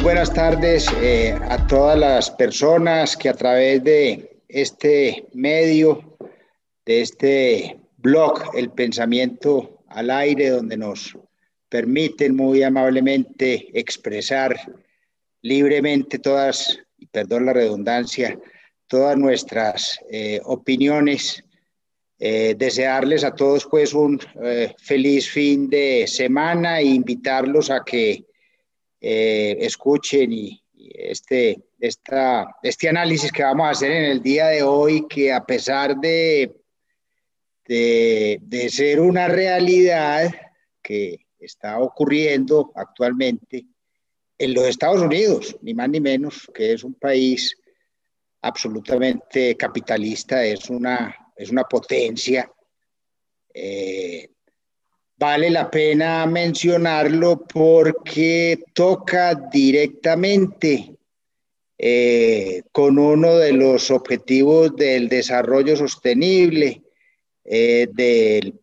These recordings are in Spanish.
buenas tardes eh, a todas las personas que a través de este medio, de este blog, El Pensamiento al Aire, donde nos permiten muy amablemente expresar libremente todas, perdón la redundancia, todas nuestras eh, opiniones. Eh, desearles a todos pues un feliz fin de semana e invitarlos a que eh, escuchen y, este, esta, este análisis que vamos a hacer en el día de hoy, que a pesar de, de, ser una realidad que está ocurriendo actualmente en los Estados Unidos, ni más ni menos, que es un país absolutamente capitalista, es una, es una potencia. Eh, Vale la pena mencionarlo porque toca directamente eh, con uno de los objetivos del desarrollo sostenible eh, del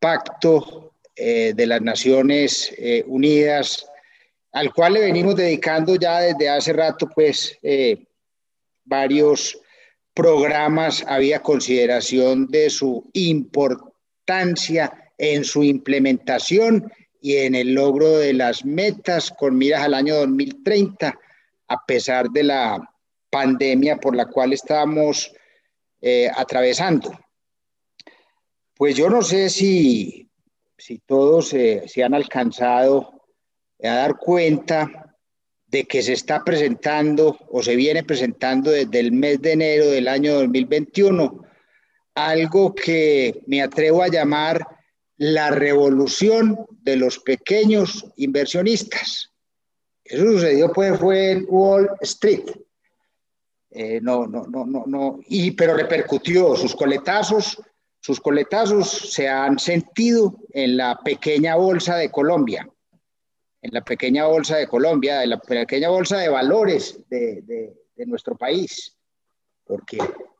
Pacto eh, de las Naciones Unidas, al cual le venimos dedicando ya desde hace rato, pues, varios programas, había consideración de su importancia en su implementación y en el logro de las metas con miras al año 2030, a pesar de la pandemia por la cual estamos eh, atravesando. Pues yo no sé si, si todos se han alcanzado a dar cuenta de que se está presentando o se viene presentando desde el mes de enero del año 2021 algo que me atrevo a llamar la revolución de los pequeños inversionistas. Eso sucedió pues fue en Wall Street. Eh, no, no, no, no, no, y, pero repercutió, sus coletazos, sus coletazos se han sentido en la pequeña bolsa de Colombia, en la pequeña bolsa de Colombia, en la pequeña bolsa de valores de, de nuestro país, porque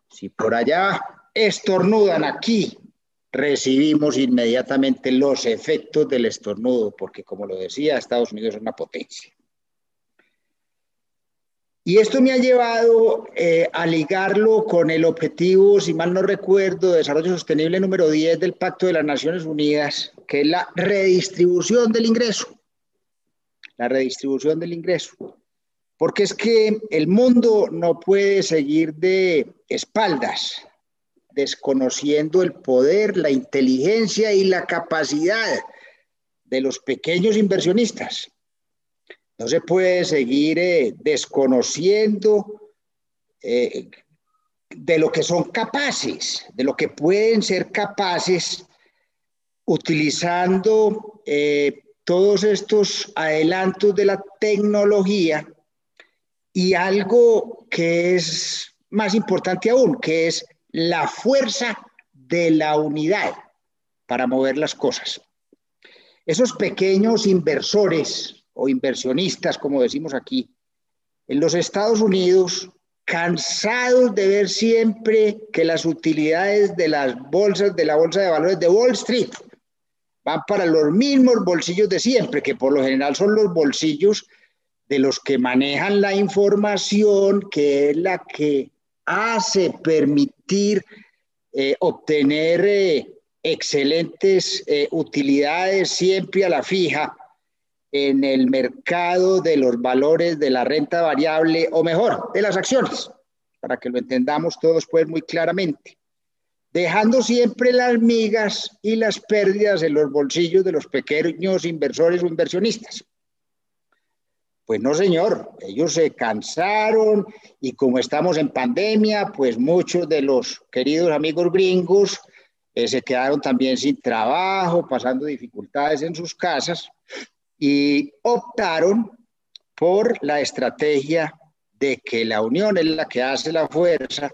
si por allá estornudan aquí recibimos inmediatamente los efectos del estornudo, porque como lo decía, Estados Unidos es una potencia. Y esto me ha llevado eh, a ligarlo con el objetivo, si mal no recuerdo, de desarrollo sostenible número 10 del Pacto de las Naciones Unidas, que es la redistribución del ingreso. La redistribución del ingreso. Porque es que el mundo no puede seguir de espaldas desconociendo el poder, la inteligencia y la capacidad de los pequeños inversionistas. No se puede seguir eh, desconociendo eh, de lo que son capaces, de lo que pueden ser capaces utilizando eh, todos estos adelantos de la tecnología y algo que es más importante aún, que es la fuerza de la unidad para mover las cosas. Esos pequeños inversores o inversionistas, como decimos aquí, en los Estados Unidos, cansados de ver siempre que las utilidades de las bolsas, de la bolsa de valores de Wall Street, van para los mismos bolsillos de siempre, que por lo general son los bolsillos de los que manejan la información, que es la que hace permitir eh, obtener eh, excelentes eh, utilidades siempre a la fija en el mercado de los valores de la renta variable o mejor, de las acciones, para que lo entendamos todos pues muy claramente, dejando siempre las migas y las pérdidas en los bolsillos de los pequeños inversores o inversionistas. Pues no, señor, ellos se cansaron y como estamos en pandemia, pues muchos de los queridos amigos gringos eh, se quedaron también sin trabajo, pasando dificultades en sus casas y optaron por la estrategia de que la unión es la que hace la fuerza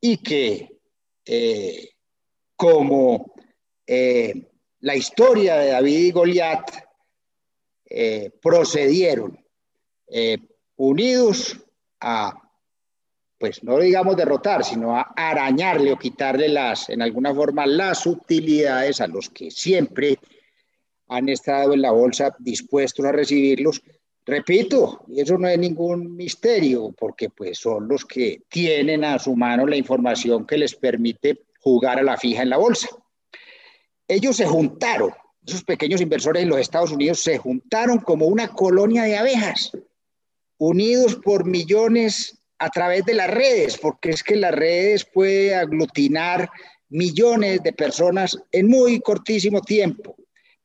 y que eh, como eh, la historia de David y Goliat eh, procedieron eh, unidos a, pues no digamos derrotar, sino a arañarle o quitarle las, en alguna forma, las utilidades a los que siempre han estado en la bolsa dispuestos a recibirlos, Repito, y eso no es ningún misterio, porque pues son los que tienen a su mano la información que les permite jugar a la fija en la bolsa. Ellos se juntaron, esos pequeños inversores en los Estados Unidos se juntaron como una colonia de abejas, unidos por millones a través de las redes, porque es que las redes puede aglutinar millones de personas en muy cortísimo tiempo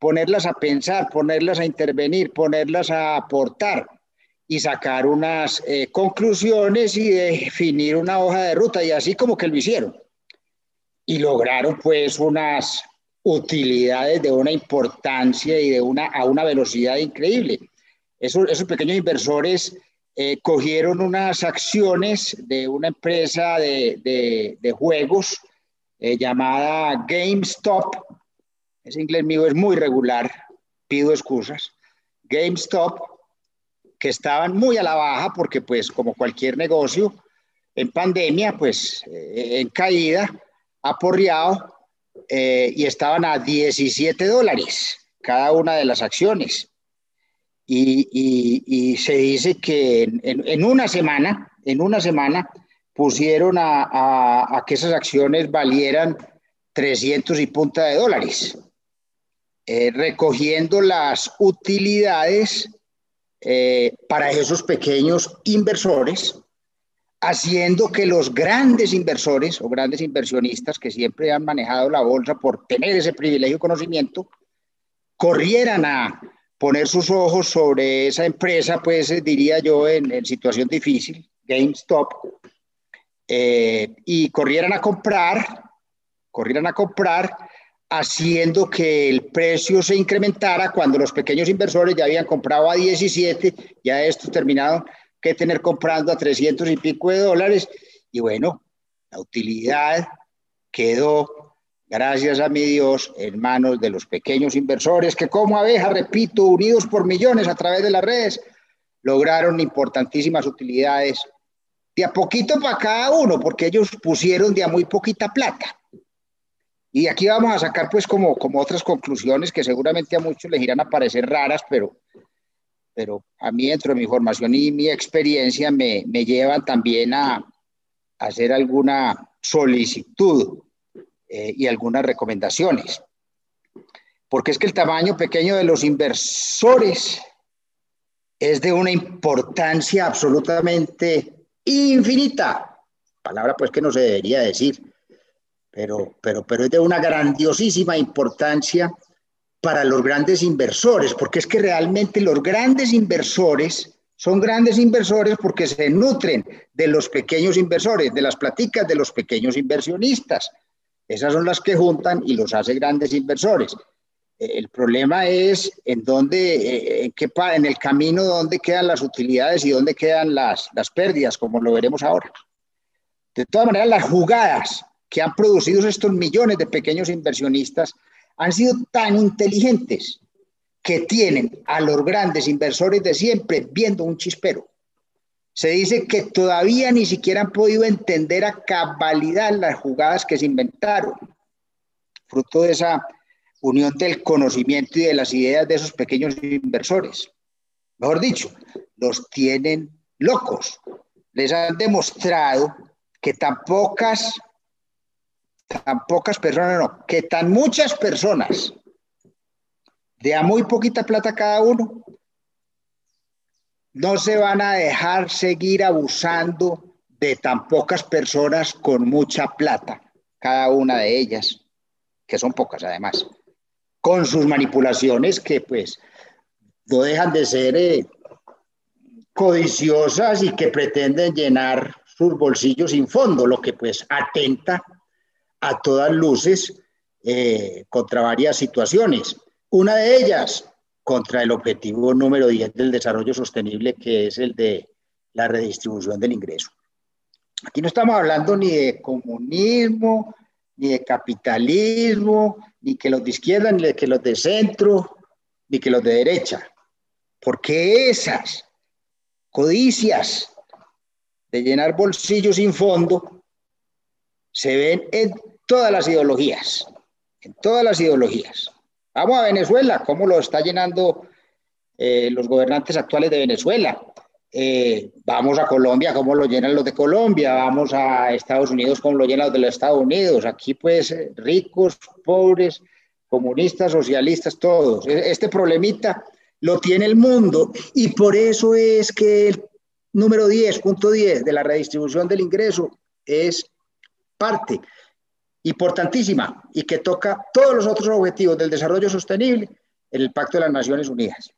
ponerlas a pensar, ponerlas a intervenir, ponerlas a aportar y sacar unas eh, conclusiones y definir una hoja de ruta, y así como que lo hicieron. Y lograron pues unas utilidades de una importancia y de una, a una velocidad increíble. Esos, esos pequeños inversores eh, cogieron unas acciones de una empresa de, de, juegos eh, llamada GameStop, ese inglés mío es muy regular, pido excusas. GameStop, que estaban muy a la baja porque pues como cualquier negocio, en pandemia, pues eh, en caída, aporreado, eh, y estaban a 17 dólares cada una de las acciones. Y, se dice que en, una semana, en una semana, pusieron a, a que esas acciones valieran 300 y punta de dólares. Eh, recogiendo las utilidades eh, para esos pequeños inversores, haciendo que los grandes inversores o grandes inversionistas que siempre han manejado la bolsa por tener ese privilegio y conocimiento, corrieran a poner sus ojos sobre esa empresa, pues eh, diría yo, en, situación difícil, GameStop, y corrieran a comprar, corrieran a comprar haciendo que el precio se incrementara cuando los pequeños inversores ya habían comprado a 17, ya estos terminaron que tener comprando a 300 y pico de dólares. Y bueno, la utilidad quedó, gracias a mi Dios, en manos de los pequeños inversores que como abeja, repito, unidos por millones a través de las redes, lograron importantísimas utilidades de a poquito para cada uno, porque ellos pusieron de a muy poquita plata. Y aquí vamos a sacar pues como, como otras conclusiones que seguramente a muchos les irán a parecer raras, pero, pero a mí dentro de mi formación y mi experiencia me, me llevan también a, hacer alguna solicitud eh, y algunas recomendaciones. Porque es que el tamaño pequeño de los inversores es de una importancia absolutamente infinita. Palabra pues que no se debería decir pero, pero, pero es de una grandiosísima importancia para los grandes inversores, porque es que realmente los grandes inversores son grandes inversores porque se nutren de los pequeños inversores, de las platicas de los pequeños inversionistas. Esas son las que juntan y los hace grandes inversores. Eh, el problema es en dónde, eh, en, qué, en el camino dónde quedan las utilidades y dónde quedan las, las pérdidas, como lo veremos ahora. De todas maneras, las jugadas que han producido estos millones de pequeños inversionistas han sido tan inteligentes que tienen a los grandes inversores de siempre viendo un chispero. Se dice que todavía ni siquiera han podido entender a cabalidad las jugadas que se inventaron, fruto de esa unión del conocimiento y de las ideas de esos pequeños inversores. Mejor dicho, los tienen locos. Les han demostrado que tan pocas tan pocas personas, no, que tan muchas personas, de a muy poquita plata cada uno, no se van a dejar seguir abusando de tan pocas personas con mucha plata, cada una de ellas, que son pocas además, con sus manipulaciones que pues no dejan de ser eh, codiciosas y que pretenden llenar sus bolsillos sin fondo, lo que pues atenta a todas luces eh, contra varias situaciones. Una de ellas contra el objetivo número 10 del desarrollo sostenible, que es el de la redistribución del ingreso. Aquí no estamos hablando ni de comunismo, ni de capitalismo, ni que los de izquierda, ni que los de centro, ni que los de derecha. Porque esas codicias de llenar bolsillos sin fondo se ven en todas las ideologías, en todas las ideologías. Vamos a Venezuela, cómo lo está llenando los gobernantes actuales de Venezuela. vamos a Colombia, ¿cómo lo llenan los de Colombia? Vamos a Estados Unidos, ¿cómo lo llenan los de los Estados Unidos? Aquí pues ricos, pobres, comunistas, socialistas, todos. E, este problemita lo tiene el mundo y por eso es que el número 10, punto 10 de la redistribución del ingreso es parte importantísima y que toca todos los otros objetivos del desarrollo sostenible en el Pacto de las Naciones Unidas.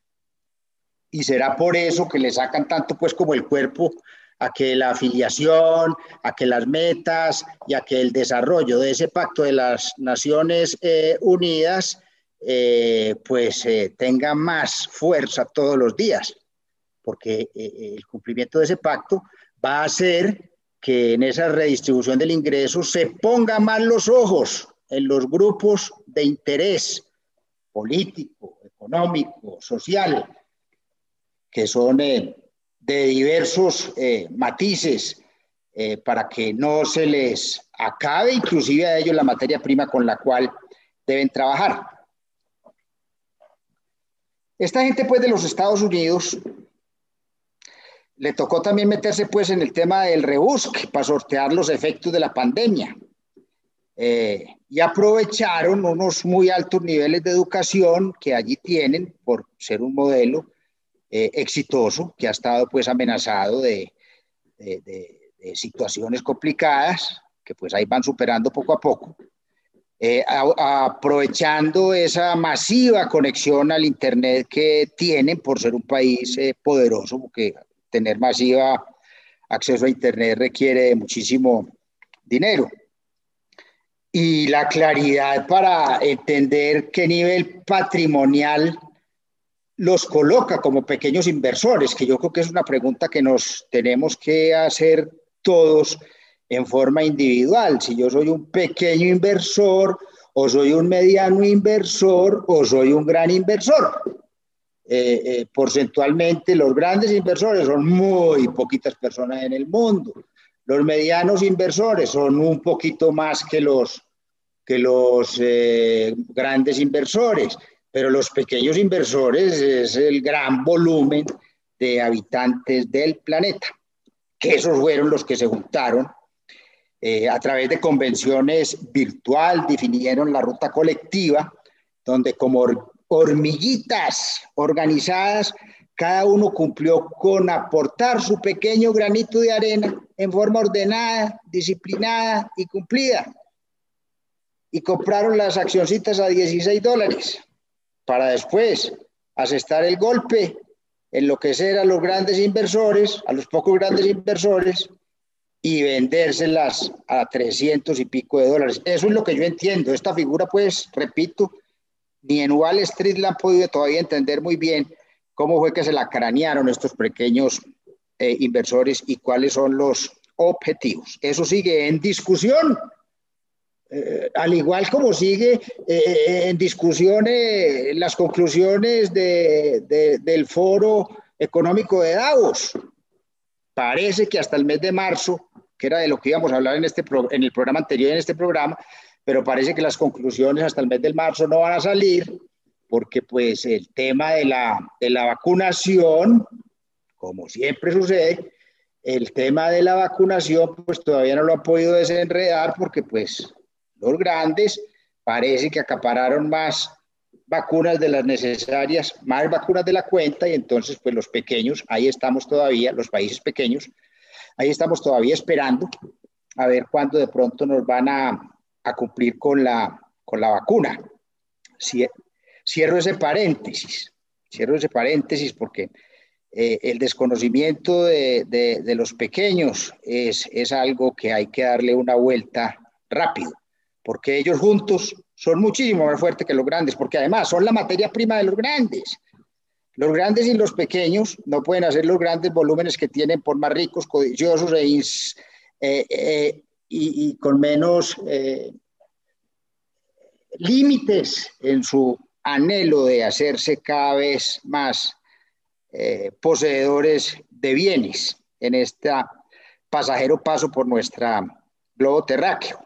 Y será por eso que le sacan tanto pues como el cuerpo a que la afiliación, a que las metas y a que el desarrollo de ese Pacto de las Naciones eh, Unidas eh, pues eh, tenga más fuerza todos los días, porque el cumplimiento de ese pacto va a hacer que en esa redistribución del ingreso se pongan más los ojos en los grupos de interés político, económico, social, que son de diversos matices, para que no se les acabe inclusive a ellos la materia prima con la cual deben trabajar. Esta gente pues de los Estados Unidos le tocó también meterse pues en el tema del rebusque para sortear los efectos de la pandemia. Eh, y aprovecharon unos muy altos niveles de educación que allí tienen por ser un modelo eh, exitoso que ha estado pues amenazado de, situaciones complicadas que pues ahí van superando poco a poco. Eh, aprovechando esa masiva conexión al Internet que tienen por ser un país poderoso, porque tener masiva acceso a Internet requiere muchísimo dinero. Y la claridad para entender qué nivel patrimonial los coloca como pequeños inversores, que yo creo que es una pregunta que nos tenemos que hacer todos en forma individual. Si yo soy un pequeño inversor o soy un mediano inversor o soy un gran inversor. Eh, eh, porcentualmente los grandes inversores son muy poquitas personas en el mundo. Los medianos inversores son un poquito más que los, que los eh, grandes inversores, pero los pequeños inversores es el gran volumen de habitantes del planeta, que esos fueron los que se juntaron a través de convenciones virtual definieron la ruta colectiva, donde como hormiguitas organizadas, cada uno cumplió con aportar su pequeño granito de arena en forma ordenada, disciplinada y cumplida. Y compraron las accioncitas a 16 dólares para después asestar el golpe, enloquecer a los grandes inversores, a los pocos grandes inversores, y vendérselas a 300 y pico de dólares. Eso es lo que yo entiendo. Esta figura, pues, repito, ni en Wall Street la han podido todavía entender muy bien cómo fue que se la cranearon estos pequeños eh, inversores y cuáles son los objetivos. Eso sigue en discusión, eh, al igual como sigue eh, en discusión las conclusiones de, del foro económico de Davos. Parece que hasta el mes de marzo que era de lo que íbamos a hablar en, este en el programa anterior en este programa, pero parece que las conclusiones hasta el mes de marzo no van a salir, porque pues el tema de la, de la vacunación, como siempre sucede, el tema de la vacunación pues todavía no lo han podido desenredar porque pues los grandes parece que acapararon más vacunas de las necesarias, más vacunas de la cuenta y entonces pues los pequeños, ahí estamos todavía, los países pequeños, Ahí estamos todavía esperando a ver cuándo de pronto nos van a, cumplir con la, con la vacuna. Cierro ese paréntesis, cierro ese paréntesis porque eh, el desconocimiento de, los pequeños es, es algo que hay que darle una vuelta rápido, porque ellos juntos son muchísimo más fuertes que los grandes, porque además son la materia prima de los grandes. Los grandes y los pequeños no pueden hacer los grandes volúmenes que tienen por más ricos, codiciosos e eh, eh, y, con menos eh, límites en su anhelo de hacerse cada vez más poseedores de bienes en este pasajero paso por nuestra globo terráqueo.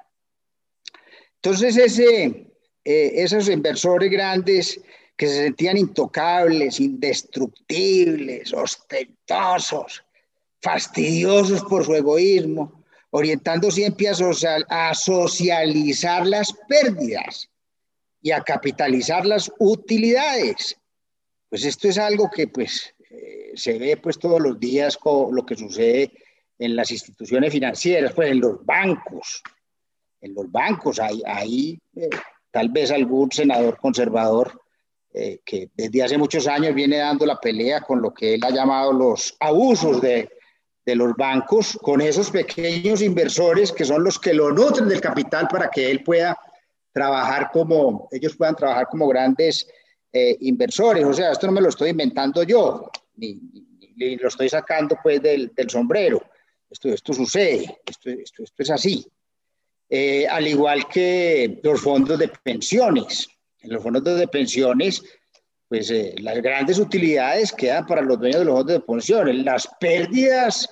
Entonces, ese, esos inversores grandes que se sentían intocables, indestructibles, ostentosos, fastidiosos por su egoísmo, orientando siempre a, a socializar las pérdidas y a capitalizar las utilidades. Pues esto es algo que pues eh, se ve pues todos los días con lo que sucede en las instituciones financieras, pues en los bancos. En los bancos hay, hay eh, tal vez algún senador conservador eh, que desde hace muchos años viene dando la pelea con lo que él ha llamado los abusos de, de los bancos, con esos pequeños inversores que son los que lo nutren del capital para que él pueda trabajar como, ellos puedan trabajar como grandes eh, inversores. O sea, esto no me lo estoy inventando yo, ni, ni, lo estoy sacando pues del, del sombrero. Esto, esto sucede, esto, esto, esto es así. Eh, al igual que los fondos de pensiones. En los fondos de pensiones, pues eh, las grandes utilidades quedan para los dueños de los fondos de pensiones, las pérdidas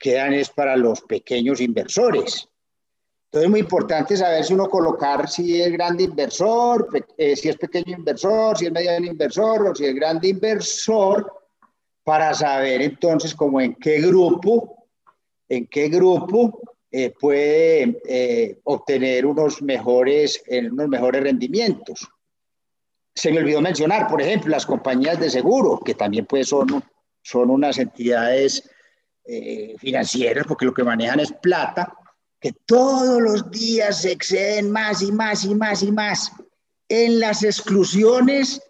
quedan es para los pequeños inversores. Entonces es muy importante saber si uno colocar si es grande inversor, eh, si es pequeño inversor, si es mediano inversor o si es grande inversor, para saber entonces como en qué grupo, en qué grupo eh, puede eh, obtener unos mejores, unos mejores rendimientos. Se me olvidó mencionar, por ejemplo, las compañías de seguro, que también pues son, son unas entidades financieras, porque lo que manejan es plata, que todos los días se exceden más y más y más y más en las exclusiones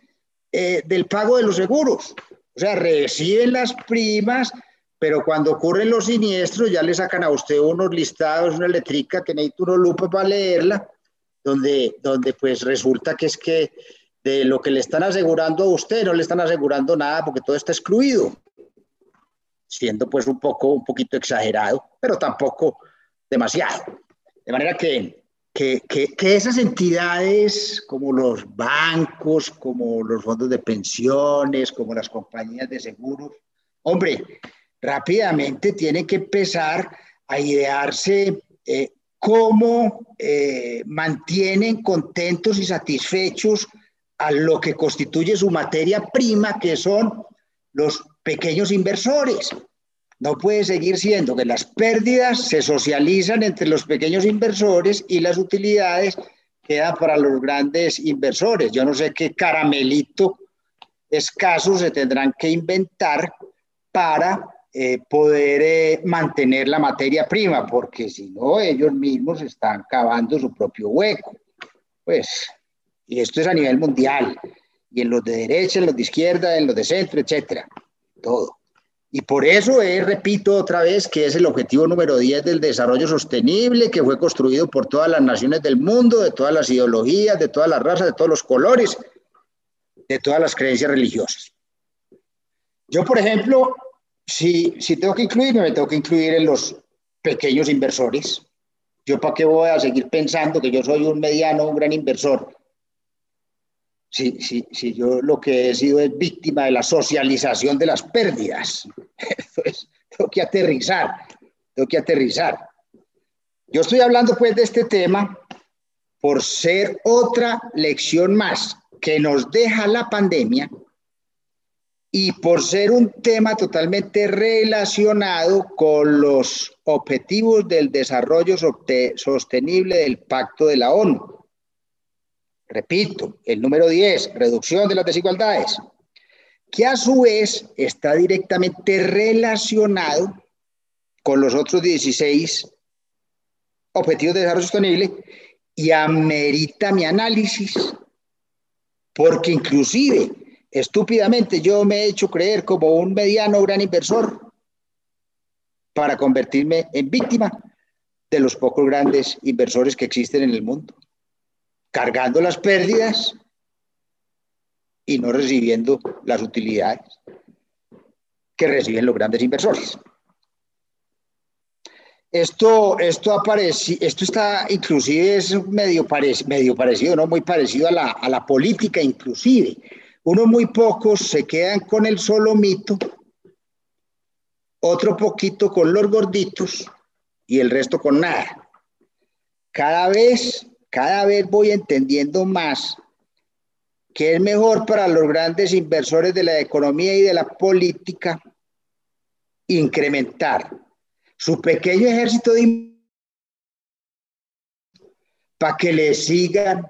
eh, del pago de los seguros. O sea, reciben las primas, pero cuando ocurren los siniestros ya le sacan a usted unos listados, una eléctrica que necesita uno lupa para leerla, donde, donde pues resulta que es que de lo que le están asegurando a usted no le están asegurando nada porque todo está excluido, siendo pues un poco, un poquito exagerado, pero tampoco demasiado. De manera que, que, que, esas entidades como los bancos, como los fondos de pensiones, como las compañías de seguros, hombre, rápidamente tienen que empezar a idearse eh, cómo eh, mantienen contentos y satisfechos a lo que constituye su materia prima, que son los pequeños inversores. No puede seguir siendo que las pérdidas se socializan entre los pequeños inversores y las utilidades quedan para los grandes inversores. Yo no sé qué caramelito escaso se tendrán que inventar para eh, poder eh, mantener la materia prima, porque si no, ellos mismos están cavando su propio hueco. Pues, y esto es a nivel mundial, y en los de derecha, en los de izquierda, en los de centro, etcétera, todo. Y por eso es, repito otra vez, que es el objetivo número 10 del desarrollo sostenible, que fue construido por todas las naciones del mundo, de todas las ideologías, de todas las razas, de todos los colores, de todas las creencias religiosas. Yo, por ejemplo, si, si tengo que incluirme, me tengo que incluir en los pequeños inversores. Yo para qué voy a seguir pensando que yo soy un mediano, un gran inversor, si, si, si yo lo que he sido es víctima de la socialización de las pérdidas. Tengo que aterrizar, tengo que aterrizar. Yo estoy hablando pues de este tema por ser otra lección más que nos deja la pandemia y por ser un tema totalmente relacionado con los objetivos del desarrollo sostenible del Pacto de la ONU. Repito, el número 10, reducción de las desigualdades, que a su vez está directamente relacionado con los otros 16 objetivos de desarrollo sostenible y amerita mi análisis, porque inclusive estúpidamente yo me he hecho creer como un mediano gran inversor para convertirme en víctima de los pocos grandes inversores que existen en el mundo cargando las pérdidas y no recibiendo las utilidades que reciben los grandes inversores. Esto, esto, aparece, esto está inclusive es medio, medio parecido, ¿no? Muy parecido a la, a la política inclusive. Unos muy pocos se quedan con el solo mito, otro poquito con los gorditos y el resto con nada. Cada vez cada vez voy entendiendo más que es mejor para los grandes inversores de la economía y de la política incrementar su pequeño ejército de para que le sigan,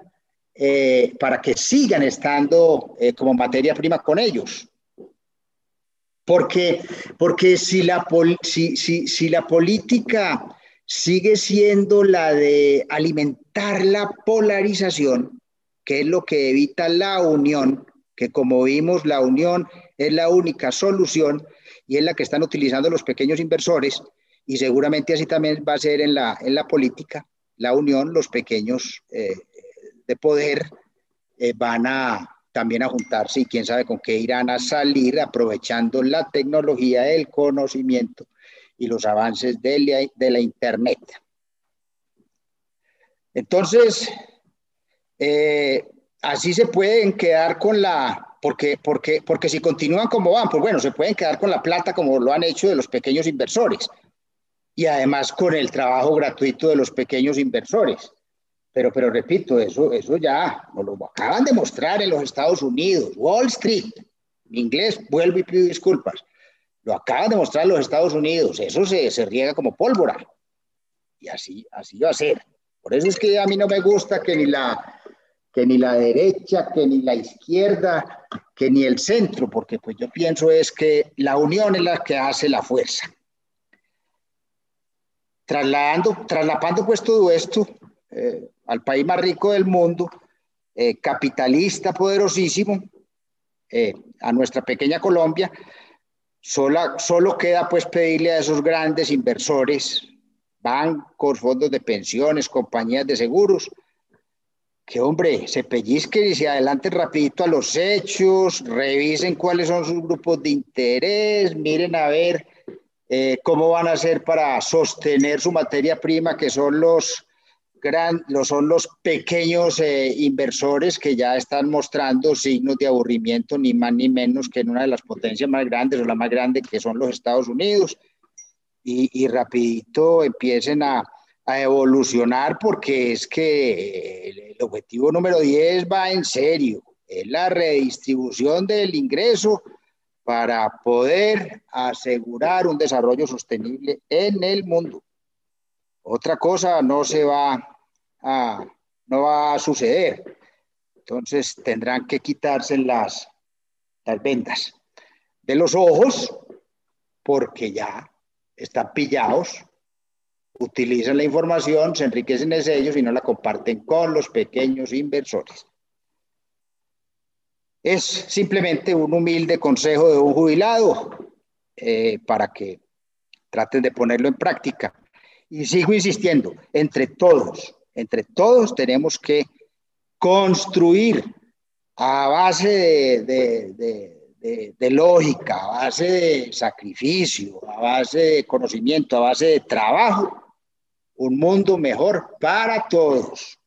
eh, para que sigan estando eh, como materia prima con ellos. Porque, porque si, la si, si la política sigue siendo la de alimentar la polarización, que es lo que evita la unión, que como vimos, la unión es la única solución y es la que están utilizando los pequeños inversores y seguramente así también va a ser en la, en la política, la unión, los pequeños eh, de poder eh, van a también a juntarse y quién sabe con qué irán a salir aprovechando la tecnología, el conocimiento y los avances de la, de la Internet. Entonces, eh, así se pueden quedar con la, porque, porque, porque si continúan como van, pues bueno, se pueden quedar con la plata como lo han hecho de los pequeños inversores y además con el trabajo gratuito de los pequeños inversores. Pero, pero repito, eso, eso ya nos lo acaban de mostrar en los Estados Unidos, Wall Street. En inglés, vuelvo y pido disculpas. Lo acaban de mostrar en los Estados Unidos. Eso se, se riega como pólvora. Y así, así va a ser. Por eso es que a mí no me gusta que ni la, que ni la derecha, que ni la izquierda, que ni el centro, porque pues yo pienso es que la unión es la que hace la fuerza. Trasladando, traslapando pues todo esto eh, al país más rico del mundo, eh, capitalista poderosísimo, eh, a nuestra pequeña Colombia, solo, solo queda pues pedirle a esos grandes inversores, bancos, fondos de pensiones, compañías de seguros, que hombre, se pellizquen y se adelanten rapidito a los hechos, revisen cuáles son sus grupos de interés, miren a ver eh, cómo van a hacer para sostener su materia prima, que son los, gran, son los pequeños eh, inversores que ya están mostrando signos de aburrimiento, ni más ni menos que en una de las potencias más grandes o la más grande, que son los Estados Unidos, y, y rapidito empiecen a, a evolucionar porque es que el objetivo número 10 va en serio, es la redistribución del ingreso para poder asegurar un desarrollo sostenible en el mundo. Otra cosa no se va a, no va a suceder. Entonces tendrán que quitarse las, las ventas de los ojos porque ya están pillados, utilizan la información, se enriquecen de ellos y no la comparten con los pequeños inversores. Es simplemente un humilde consejo de un jubilado eh, para que traten de ponerlo en práctica. Y sigo insistiendo, entre todos, entre todos tenemos que construir a base de, lógica, a base de sacrificio, a base de conocimiento, a base de trabajo, un mundo mejor para todos.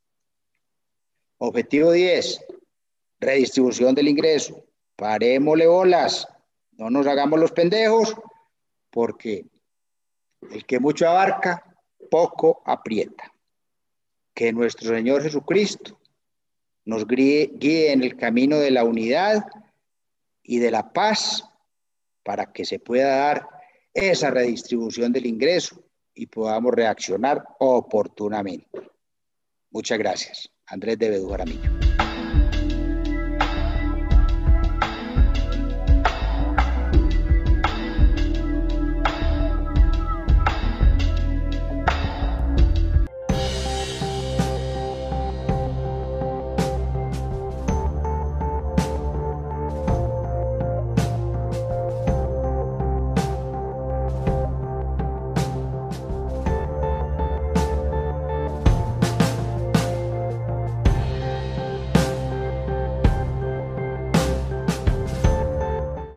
Objetivo 10, redistribución del ingreso. Parémosle bolas, no nos hagamos los pendejos, porque el que mucho abarca, poco aprieta. Que nuestro Señor Jesucristo nos guíe, en el camino de la unidad y de la paz para que se pueda dar esa redistribución del ingreso y podamos reaccionar oportunamente. Muchas gracias. Andrés de Bedú Jaramillo.